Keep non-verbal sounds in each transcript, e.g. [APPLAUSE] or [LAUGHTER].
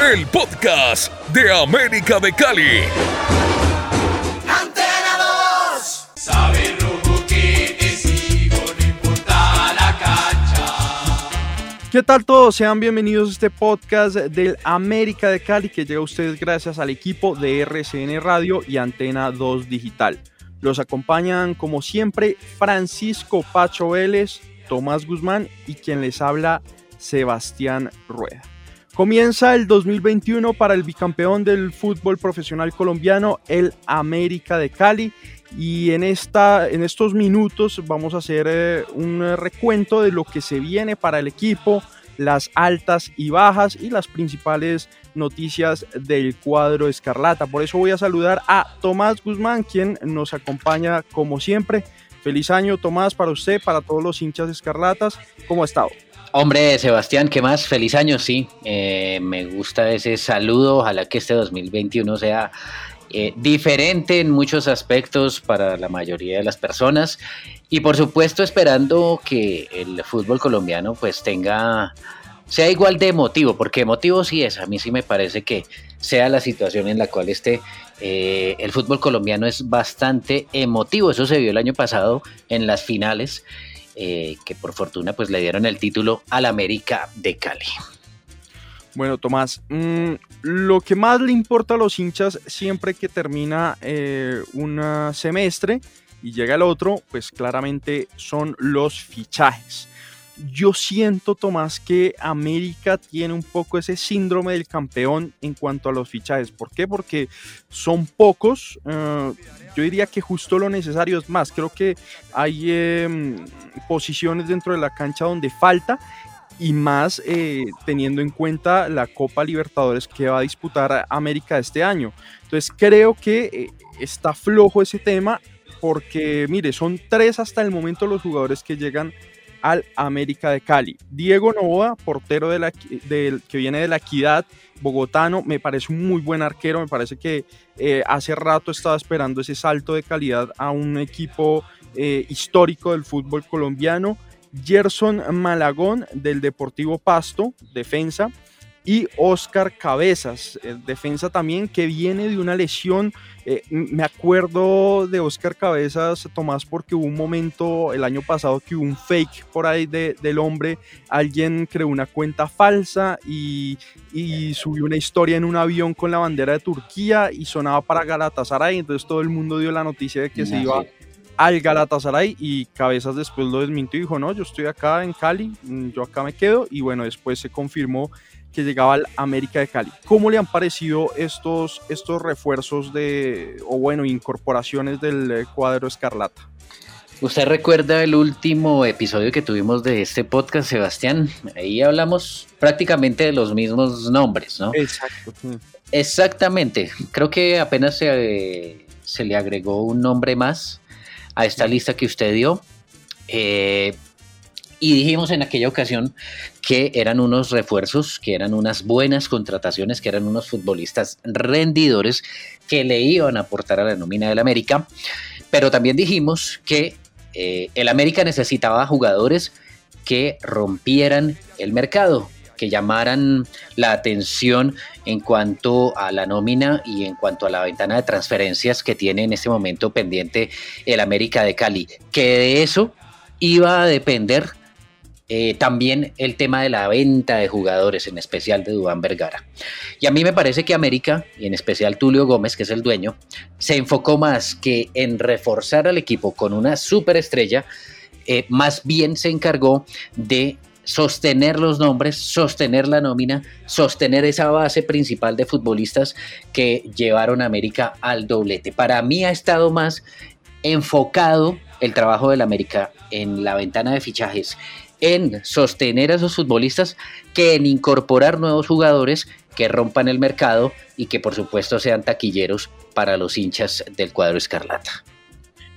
el podcast de América de Cali. Antena 2 Sabe que sigo, no importa la cancha. ¿Qué tal todos? Sean bienvenidos a este podcast del América de Cali que llega a ustedes gracias al equipo de RCN Radio y Antena 2 Digital. Los acompañan como siempre Francisco Pacho Vélez, Tomás Guzmán y quien les habla Sebastián Rueda. Comienza el 2021 para el bicampeón del fútbol profesional colombiano, el América de Cali. Y en, esta, en estos minutos vamos a hacer eh, un recuento de lo que se viene para el equipo, las altas y bajas y las principales noticias del cuadro escarlata. Por eso voy a saludar a Tomás Guzmán, quien nos acompaña como siempre. Feliz año, Tomás, para usted, para todos los hinchas escarlatas. ¿Cómo ha estado? Hombre, Sebastián, ¿qué más? Feliz año, sí. Eh, me gusta ese saludo. Ojalá que este 2021 sea eh, diferente en muchos aspectos para la mayoría de las personas. Y por supuesto, esperando que el fútbol colombiano pues tenga sea igual de emotivo, porque emotivo sí es, a mí sí me parece que sea la situación en la cual esté eh, el fútbol colombiano es bastante emotivo, eso se vio el año pasado en las finales eh, que por fortuna pues le dieron el título al América de Cali. Bueno, Tomás, mmm, lo que más le importa a los hinchas siempre que termina eh, un semestre y llega el otro, pues claramente son los fichajes. Yo siento, Tomás, que América tiene un poco ese síndrome del campeón en cuanto a los fichajes. ¿Por qué? Porque son pocos. Uh, yo diría que justo lo necesario es más. Creo que hay eh, posiciones dentro de la cancha donde falta y más eh, teniendo en cuenta la Copa Libertadores que va a disputar América este año. Entonces creo que eh, está flojo ese tema porque, mire, son tres hasta el momento los jugadores que llegan al América de Cali. Diego Novoa, portero de la, de, que viene de la Equidad, bogotano, me parece un muy buen arquero, me parece que eh, hace rato estaba esperando ese salto de calidad a un equipo eh, histórico del fútbol colombiano. Gerson Malagón del Deportivo Pasto, defensa, y Oscar Cabezas, defensa también que viene de una lesión. Eh, me acuerdo de Oscar Cabezas, Tomás, porque hubo un momento el año pasado que hubo un fake por ahí de, del hombre. Alguien creó una cuenta falsa y, y, subió una historia en un avión con la bandera de Turquía y sonaba para Galatasaray. Entonces todo el mundo dio la noticia de que no, se iba. Sí al Galatasaray y Cabezas después lo desmintió y dijo, no, yo estoy acá en Cali, yo acá me quedo y bueno, después se confirmó que llegaba al América de Cali. ¿Cómo le han parecido estos, estos refuerzos de, o bueno, incorporaciones del cuadro Escarlata? ¿Usted recuerda el último episodio que tuvimos de este podcast, Sebastián? Ahí hablamos prácticamente de los mismos nombres, ¿no? Exacto. Exactamente. Creo que apenas se, se le agregó un nombre más a esta lista que usted dio. Eh, y dijimos en aquella ocasión que eran unos refuerzos, que eran unas buenas contrataciones, que eran unos futbolistas rendidores que le iban a aportar a la nómina del América. Pero también dijimos que eh, el América necesitaba jugadores que rompieran el mercado. que llamaran la atención en cuanto a la nómina y en cuanto a la ventana de transferencias que tiene en este momento pendiente el América de Cali. Que de eso iba a depender eh, también el tema de la venta de jugadores, en especial de Dubán Vergara. Y a mí me parece que América, y en especial Tulio Gómez, que es el dueño, se enfocó más que en reforzar al equipo con una superestrella, eh, más bien se encargó de sostener los nombres, sostener la nómina, sostener esa base principal de futbolistas que llevaron a América al doblete. Para mí ha estado más enfocado el trabajo del América en la ventana de fichajes en sostener a esos futbolistas que en incorporar nuevos jugadores que rompan el mercado y que por supuesto sean taquilleros para los hinchas del cuadro escarlata.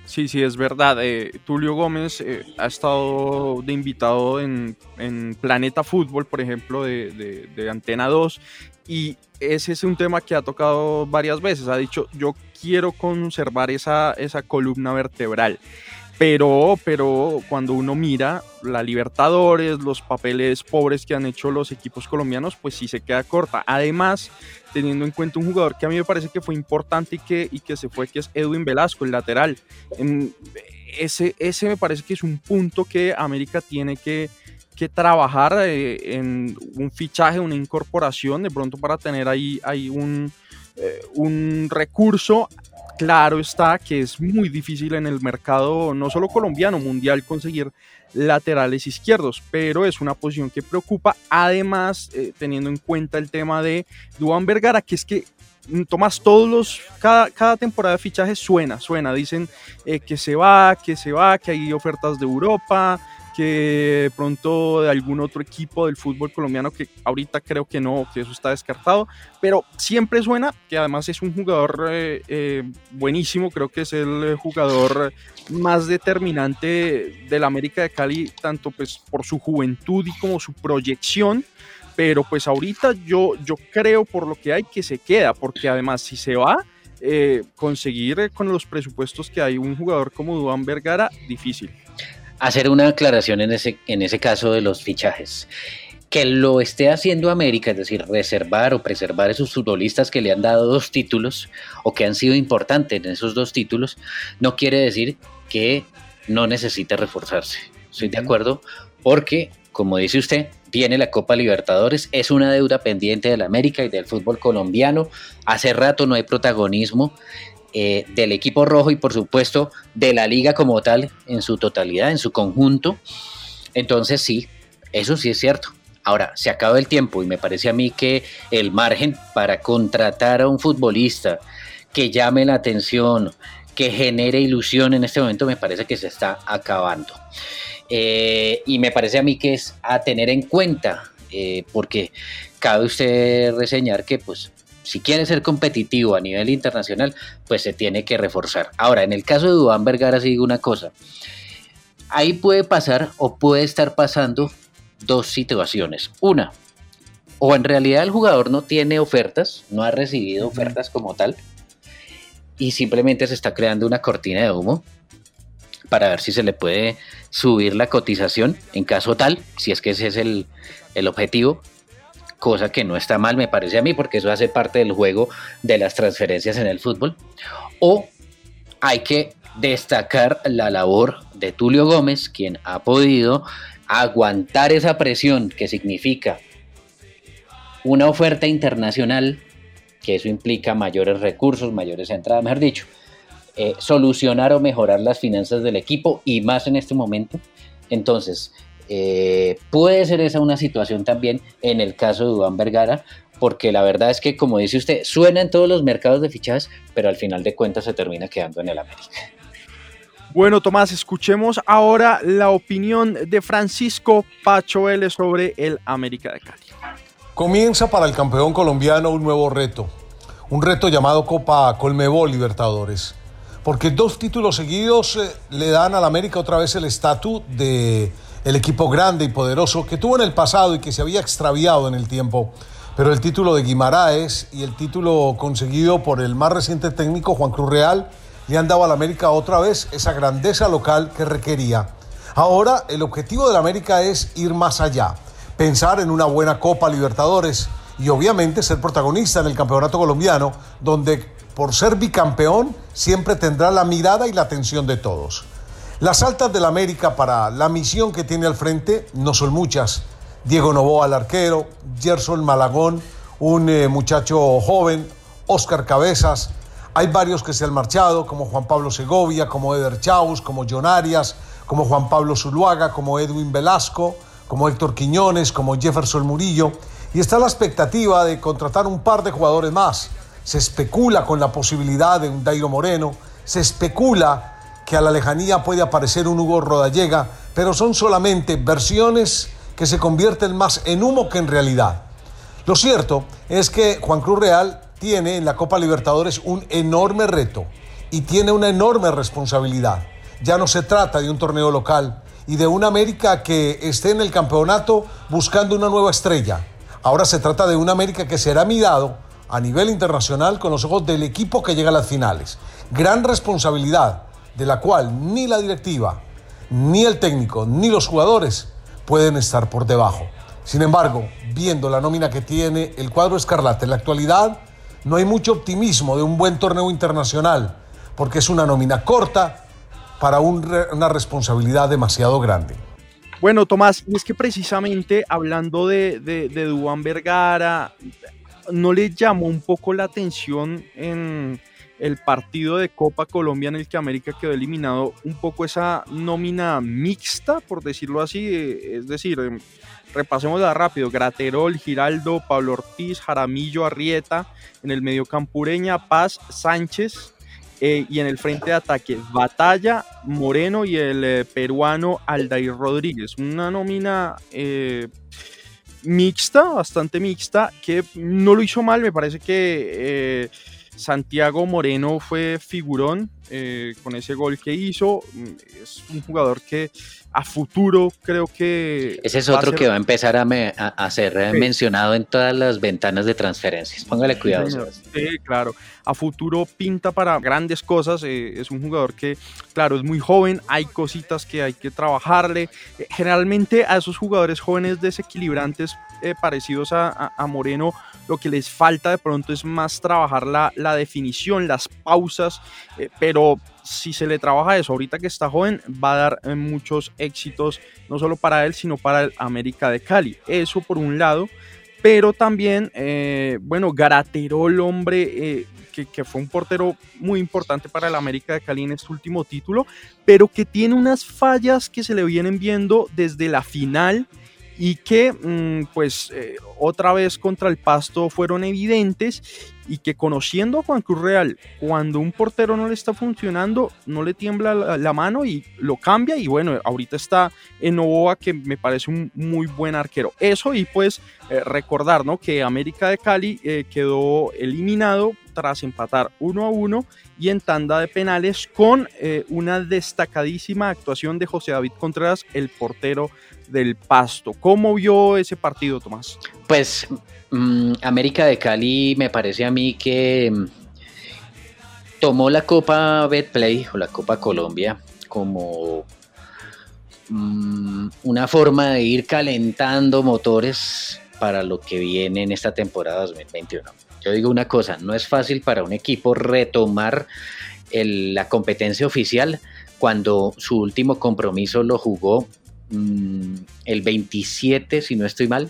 Sí, sí, es verdad. Eh, Tulio Gómez eh, ha estado de invitado en, en, Planeta Fútbol, por ejemplo, de, de, Antena 2, y ese es un tema que ha tocado varias veces. Ha dicho, yo quiero conservar esa, esa columna vertebral. Pero, pero cuando uno mira la Libertadores, los papeles pobres que han hecho los equipos colombianos, pues sí se queda corta. Además, teniendo en cuenta un jugador que a mí me parece que fue importante y que, y que se fue, que es Edwin Velasco, el lateral. Ese, ese me parece que es un punto que América tiene que, que trabajar eh, en un fichaje, una incorporación, de pronto para tener ahí, ahí un, eh, un recurso claro está que es muy difícil en el mercado, no solo colombiano, mundial, conseguir laterales izquierdos, pero es una posición que preocupa, además eh, teniendo en cuenta el tema de Duan Vergara, que es que mm, Tomás, todos los, cada, cada temporada de fichajes suena, suena, dicen eh, que se va, que se va, que hay ofertas de Europa, que pronto de algún otro equipo del fútbol colombiano que ahorita creo que no, que eso está descartado, pero siempre suena que además es un jugador eh, eh, buenísimo, creo que es el jugador más determinante del América de Cali, tanto pues por su juventud y como su proyección, pero pues ahorita yo, yo creo por lo que hay que se queda, porque además si se va, eh, conseguir con los presupuestos que hay un jugador como Duan Vergara, difícil hacer una aclaración en ese, en ese caso de los fichajes. Que lo esté haciendo América, es decir, reservar o preservar esos futbolistas que le han dado dos títulos o que han sido importantes en esos dos títulos, no quiere decir que no necesite reforzarse. Estoy de acuerdo, porque, como dice usted, viene la Copa Libertadores, es una deuda pendiente de la América y del fútbol colombiano. Hace rato no hay protagonismo eh, del equipo rojo y por supuesto de la liga como tal en su totalidad, en su conjunto. Entonces sí, eso sí es cierto. Ahora, se acaba el tiempo y me parece a mí que el margen para contratar a un futbolista que llame la atención, que genere ilusión en este momento, me parece que se está acabando. Eh, y me parece a mí que es a tener en cuenta, eh, porque cabe usted reseñar que pues si quiere ser competitivo a nivel internacional, pues se tiene que reforzar. Ahora, en el caso de Dubán Vergara, sí digo una cosa. Ahí puede pasar o puede estar pasando dos situaciones. Una, o en realidad el jugador no tiene ofertas, no ha recibido ofertas como tal, y simplemente se está creando una cortina de humo para ver si se le puede subir la cotización en caso tal, si es que ese es el, el objetivo, cosa que no está mal, me parece a mí, porque eso hace parte del juego de las transferencias en el fútbol. O hay que destacar la labor de Tulio Gómez, quien ha podido aguantar esa presión que significa una oferta internacional, que eso implica mayores recursos, mayores entradas, mejor dicho, eh, solucionar o mejorar las finanzas del equipo y más en este momento. Entonces, eh, puede ser esa una situación también en el caso de Dubán Vergara, porque la verdad es que, como dice usted, suena en todos los mercados de fichajes, pero al final de cuentas se termina quedando en el América. Bueno, Tomás, escuchemos ahora la opinión de Francisco Pacho L sobre el América de Cali. Comienza para el campeón colombiano un nuevo reto, un reto llamado Copa Colmebol Libertadores, porque dos títulos seguidos eh, le dan al América otra vez el estatus de el equipo grande y poderoso que tuvo en el pasado y que se había extraviado en el tiempo. Pero el título de Guimaraes y el título conseguido por el más reciente técnico Juan Cruz Real le han dado al América otra vez esa grandeza local que requería. Ahora el objetivo del América es ir más allá, pensar en una buena Copa Libertadores y obviamente ser protagonista en el Campeonato Colombiano, donde por ser bicampeón siempre tendrá la mirada y la atención de todos. Las altas del América para la misión que tiene al frente no son muchas. Diego Novoa al arquero, Gerson Malagón, un eh, muchacho joven, Oscar Cabezas, hay varios que se han marchado, como Juan Pablo Segovia, como Eder Chaus, como John Arias, como Juan Pablo Zuluaga, como Edwin Velasco, como Héctor Quiñones, como Jefferson Murillo. Y está la expectativa de contratar un par de jugadores más. Se especula con la posibilidad de un Dairo Moreno, se especula que a la lejanía puede aparecer un Hugo Rodallega, pero son solamente versiones que se convierten más en humo que en realidad. Lo cierto es que Juan Cruz Real tiene en la Copa Libertadores un enorme reto y tiene una enorme responsabilidad. Ya no se trata de un torneo local y de una América que esté en el campeonato buscando una nueva estrella. Ahora se trata de una América que será mirado a nivel internacional con los ojos del equipo que llega a las finales. Gran responsabilidad de la cual ni la directiva, ni el técnico, ni los jugadores pueden estar por debajo. Sin embargo, viendo la nómina que tiene el cuadro escarlata en la actualidad, no hay mucho optimismo de un buen torneo internacional, porque es una nómina corta para una responsabilidad demasiado grande. Bueno, Tomás, es que precisamente hablando de, de, Vergara, ¿no le llamó un poco la atención en, el partido de Copa Colombia en el que América quedó eliminado, un poco esa nómina mixta, por decirlo así, eh, es decir, em, repasemos la rápido, Graterol, Giraldo, Pablo Ortiz, Jaramillo, Arrieta, en el medio Campureña, Paz, Sánchez, eh, y en el frente de ataque, Batalla, Moreno y el eh, peruano Aldair Rodríguez. Una nómina mixta, bastante mixta, que no lo hizo mal, me parece que Santiago Moreno fue figurón eh, con ese gol que hizo. Es un jugador que a futuro creo que... Ese es otro que va a empezar a, ser mencionado en todas las ventanas de transferencias. Póngale cuidado. Sí, claro. A futuro pinta para grandes cosas. Eh, es un jugador que, claro, es muy joven. Hay cositas que hay que trabajarle. Eh, generalmente a esos jugadores jóvenes desequilibrantes parecidos a, Moreno, lo que les falta de pronto es más trabajar la, la definición, las pausas, pero si se le trabaja eso ahorita que está joven, va a dar eh, muchos éxitos, no solo para él, sino para el América de Cali. Eso por un lado, pero también, eh, bueno, Garaterol, hombre, eh, que, que, fue un portero muy importante para el América de Cali en este último título, pero que tiene unas fallas que se le vienen viendo desde la final y que mm, pues eh, otra vez contra el pasto fueron evidentes y que conociendo a Juan Cruz Real, cuando un portero no le está funcionando, no le tiembla la, mano y lo cambia y bueno, ahorita está en Novoa que me parece un muy buen arquero. Eso y pues eh, recordar ¿no? que América de Cali eh, quedó eliminado tras empatar uno a uno y en tanda de penales con una destacadísima actuación de José David Contreras, el portero del Pasto. ¿Cómo vio ese partido, Tomás? Pues mm, América de Cali me parece a mí que mm, tomó la Copa Betplay o la Copa Colombia como mm, una forma de ir calentando motores para lo que viene en esta temporada 2021. Yo digo una cosa, no es fácil para un equipo retomar la competencia oficial cuando su último compromiso lo jugó Mm, el 27, si no estoy mal,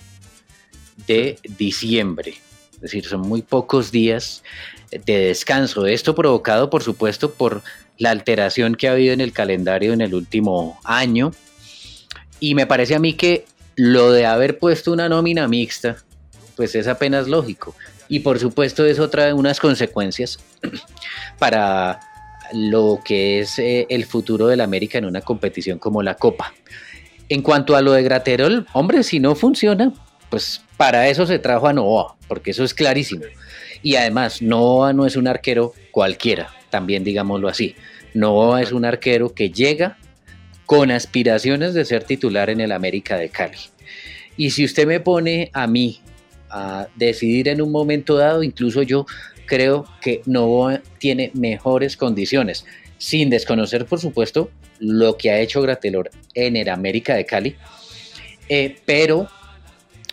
de diciembre. Es decir, son muy pocos días de descanso. Esto provocado, por supuesto, por la alteración que ha habido en el calendario en el último año. Y me parece a mí que lo de haber puesto una nómina mixta, pues es apenas lógico. Y por supuesto eso trae unas consecuencias [CLEARS THROAT] para lo que es eh, el futuro del América en una competición como la Copa. En cuanto a lo de Graterol, hombre, si no funciona, pues para eso se trajo a Novoa, porque eso es clarísimo. Y además, Novoa no es un arquero cualquiera, también digámoslo así. Novoa es un arquero que llega con aspiraciones de ser titular en el América de Cali. Y si usted me pone a mí a decidir en un momento dado, incluso yo creo que Novoa tiene mejores condiciones sin desconocer, por supuesto, lo que ha hecho Gratelor en el América de Cali. Eh, pero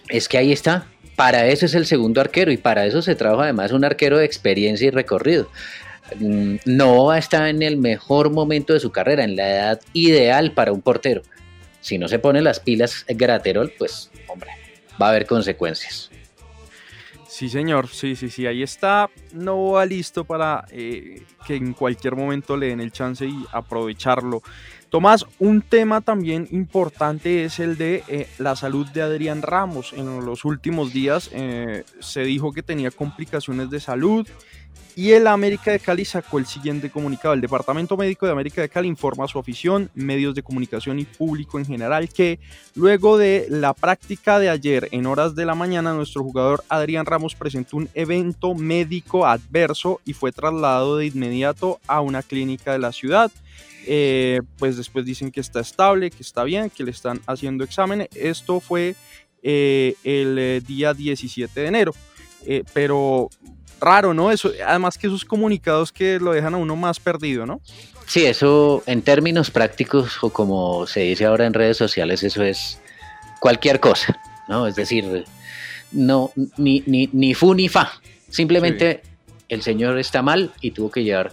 es que ahí está. Para eso es el segundo arquero y para eso se trabaja además un arquero de experiencia y recorrido. Mm, No está en el mejor momento de su carrera, en la edad ideal para un portero. Si no se pone las pilas Graterol, pues, hombre, va a haber consecuencias. Sí, señor, sí, sí, sí, ahí está. No va listo para eh, que en cualquier momento le den el chance y aprovecharlo. Tomás, un tema también importante es el de eh, la salud de Adrián Ramos. En los últimos días eh, se dijo que tenía complicaciones de salud y el América de Cali sacó el siguiente comunicado. El Departamento Médico de América de Cali informa a su afición, medios de comunicación y público en general que luego de la práctica de ayer en horas de la mañana, nuestro jugador Adrián Ramos presentó un evento médico adverso y fue trasladado de inmediato a una clínica de la ciudad. Eh, pues después dicen que está estable, que está bien, que le están haciendo exámenes. Esto fue eh, el eh, día 17 de enero. Pero raro, ¿no? Eso, además que esos comunicados que lo dejan a uno más perdido, ¿no? Sí, eso en términos prácticos o como se dice ahora en redes sociales, eso es cualquier cosa, ¿no? Es decir, no, ni, ni, ni fu ni fa. Simplemente el señor está mal y tuvo que llevar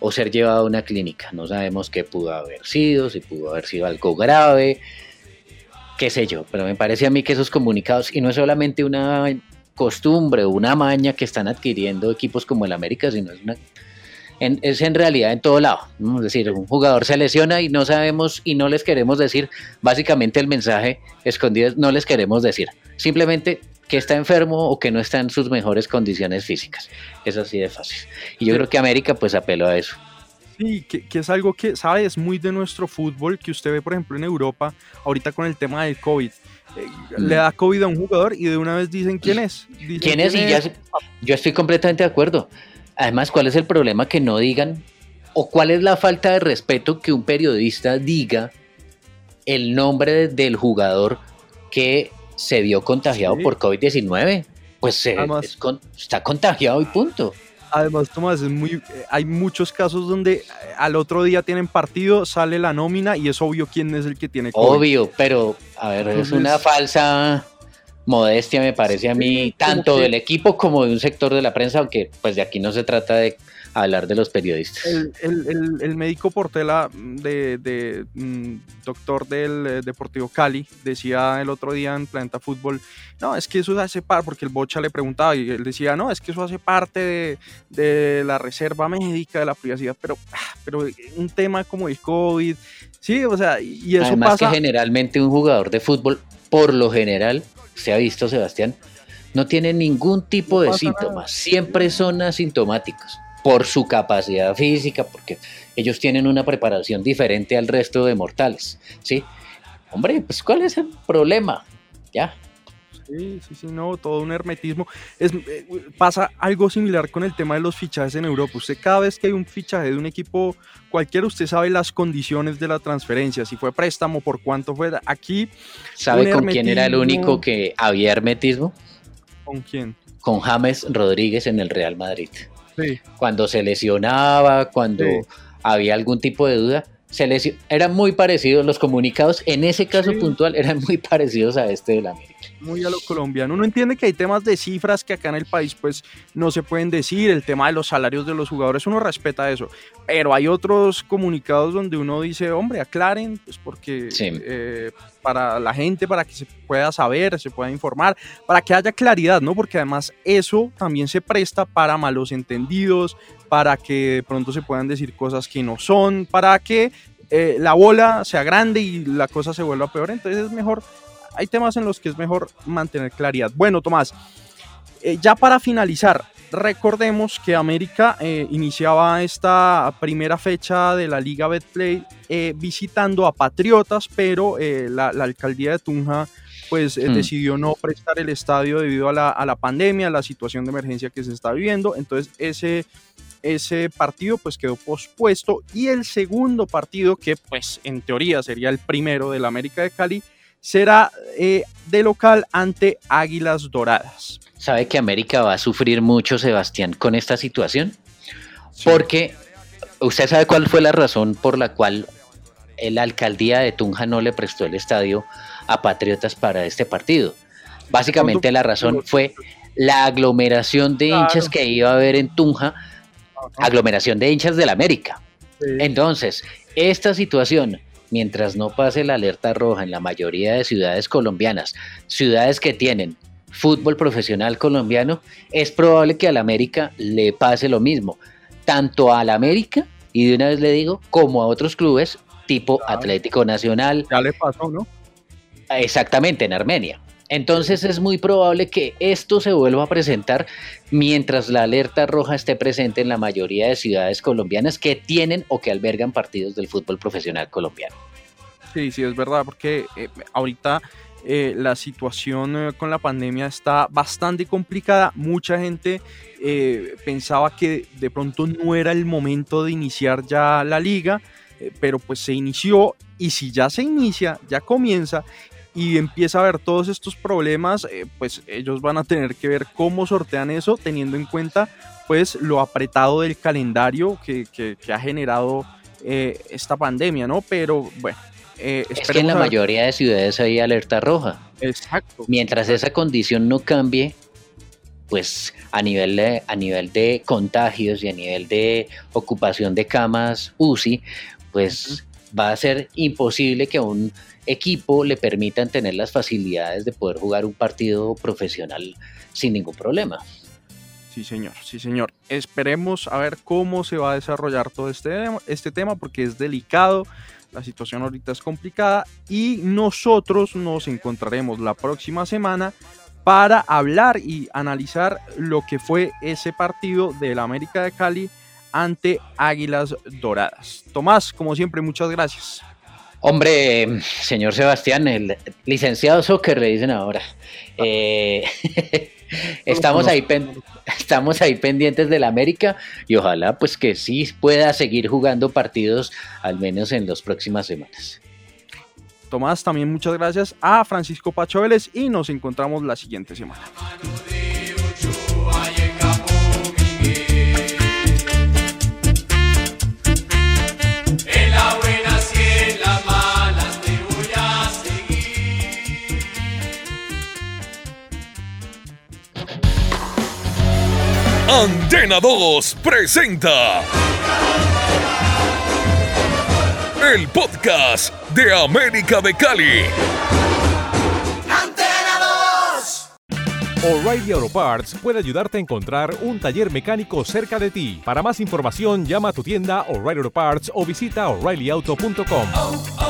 o ser llevado a una clínica. No sabemos qué pudo haber sido, si pudo haber sido algo grave, qué sé yo. Pero me parece a mí que esos comunicados, y no es solamente una costumbre o una maña que están adquiriendo equipos como el América, sino es una en- es en realidad en todo lado. ¿no? Es decir, un jugador se lesiona y no sabemos y no les queremos decir, básicamente el mensaje escondido es no les queremos decir. Simplemente que está enfermo o que no está en sus mejores condiciones físicas. Es así de fácil. Y yo creo que América pues apeló a eso. Sí, que, que es algo que, ¿sabe? Es muy de nuestro fútbol, que usted ve, por ejemplo, en Europa, ahorita con el tema del COVID. Eh, Le da COVID a un jugador y de una vez dicen quién es. Dicen ¿Quién es? Y ya se- yo estoy completamente de acuerdo. Además, ¿cuál es el problema que no digan o cuál es la falta de respeto que un periodista diga el nombre del jugador que se vio contagiado Sí. por COVID-19? Pues se- es con- está contagiado y punto. Además, Tomás, es muy, eh, hay muchos casos donde eh, al otro día tienen partido, sale la nómina y es obvio quién es el que tiene COVID. Obvio, pero a ver, es una falsa modestia, me parece a mí, tanto del equipo como de un sector de la prensa, aunque pues de aquí no se trata de hablar de los periodistas. El, el- el- el médico Portela, de, de, mm, doctor del eh, Deportivo Cali, decía el otro día en Planeta Fútbol, no, es que eso hace parte, porque el Bocha le preguntaba y él decía, no, es que eso hace parte de, de la reserva médica, de la privacidad, pero, ah, pero un tema como el COVID, sí, o sea, y eso Además pasa... que generalmente un jugador de fútbol, por lo general, se ha visto Sebastián, no tiene ningún tipo No de síntomas, nada. siempre son asintomáticos por su capacidad física, porque ellos tienen una preparación diferente al resto de mortales, ¿sí? Hombre, pues ¿cuál es el problema? Ya, Sí, sí, sí, no, todo un hermetismo. Es, eh, pasa algo similar con el tema de los fichajes en Europa. Usted cada vez que hay un fichaje de un equipo cualquiera, usted sabe las condiciones de la transferencia, si fue préstamo, por cuánto fue. Aquí, ¿sabe con quién era el único que había hermetismo? ¿con quién? Con James Rodríguez en el Real Madrid. Sí, cuando se lesionaba, cuando Sí. había algún tipo de duda, se lesio- eran muy parecidos los comunicados, en ese caso Sí. puntual eran muy [LAUGHS] parecidos a este de la América. Muy a lo colombiano. Uno entiende que hay temas de cifras que acá en el país pues no se pueden decir, el tema de los salarios de los jugadores, uno respeta eso, pero hay otros comunicados donde uno dice, hombre, aclaren, pues porque Sí. eh, para la gente, para que se pueda saber, se pueda informar, para que haya claridad, ¿no? Porque además eso también se presta para malos entendidos, para que de pronto se puedan decir cosas que no son, para que eh, la bola sea grande y la cosa se vuelva peor, entonces es mejor hay temas en los que es mejor mantener claridad. Bueno, Tomás, eh, ya para finalizar, recordemos que América eh, iniciaba esta primera fecha de la Liga Betplay eh, visitando a Patriotas, pero eh, la, la alcaldía de Tunja pues Hmm. decidió no prestar el estadio debido a la, a la pandemia, a la situación de emergencia que se está viviendo. Entonces ese, ese partido pues quedó pospuesto y el segundo partido que pues en teoría sería el primero del América de Cali será eh, de local ante Águilas Doradas. ¿Sabe que América va a sufrir mucho, Sebastián, con esta situación? Porque usted sabe cuál fue la razón por la cual la alcaldía de Tunja no le prestó el estadio a Patriotas para este partido. Básicamente la razón fue la aglomeración de Claro. hinchas que iba a haber en Tunja, aglomeración de hinchas del América. Sí. Entonces, esta situación, mientras no pase la alerta roja en la mayoría de ciudades colombianas, ciudades que tienen fútbol profesional colombiano, es probable que al América le pase lo mismo, tanto al América, y de una vez le digo, como a otros clubes tipo. Atlético Nacional, Ya le pasó, ¿no? exactamente en Armenia. Entonces es muy probable que esto se vuelva a presentar mientras la alerta roja esté presente en la mayoría de ciudades colombianas que tienen o que albergan partidos del fútbol profesional colombiano. Sí, sí, es verdad, porque eh, ahorita eh, la situación eh, con la pandemia está bastante complicada. Mucha gente pensaba que de pronto no era el momento de iniciar ya la liga, pero pues se inició y si ya se inicia, ya comienza y empieza a haber todos estos problemas, eh, pues ellos van a tener que ver cómo sortean eso, teniendo en cuenta pues lo apretado del calendario que, que- que ha generado eh, esta pandemia, ¿no? Pero bueno. eh, Es que en la ver. mayoría de ciudades hay alerta roja. Exacto. Mientras esa condición no cambie, pues a nivel de, a nivel de contagios y a nivel de ocupación de camas UCI, pues va a ser imposible que a un equipo le permitan tener las facilidades de poder jugar un partido profesional sin ningún problema. Sí, señor, sí, señor. Esperemos a ver cómo se va a desarrollar todo este, este tema porque es delicado, la situación ahorita es complicada y nosotros nos encontraremos la próxima semana para hablar y analizar lo que fue ese partido del América de Cali ante Águilas Doradas. Tomás, como siempre, muchas gracias. Hombre, señor Sebastián, el licenciado soccer le dicen ahora. Eh, [LAUGHS] estamos, ahí pen- estamos ahí pendientes del América y ojalá pues que sí pueda seguir jugando partidos al menos en las próximas semanas. Tomás, también muchas gracias a Francisco Pacho Vélez y nos encontramos la siguiente semana. Antena 2 presenta el podcast de América de Cali. O'Reilly Auto Parts puede ayudarte a encontrar un taller mecánico cerca de ti. Para más información, llama a tu tienda O'Reilly Auto Parts o visita oreillyauto.com.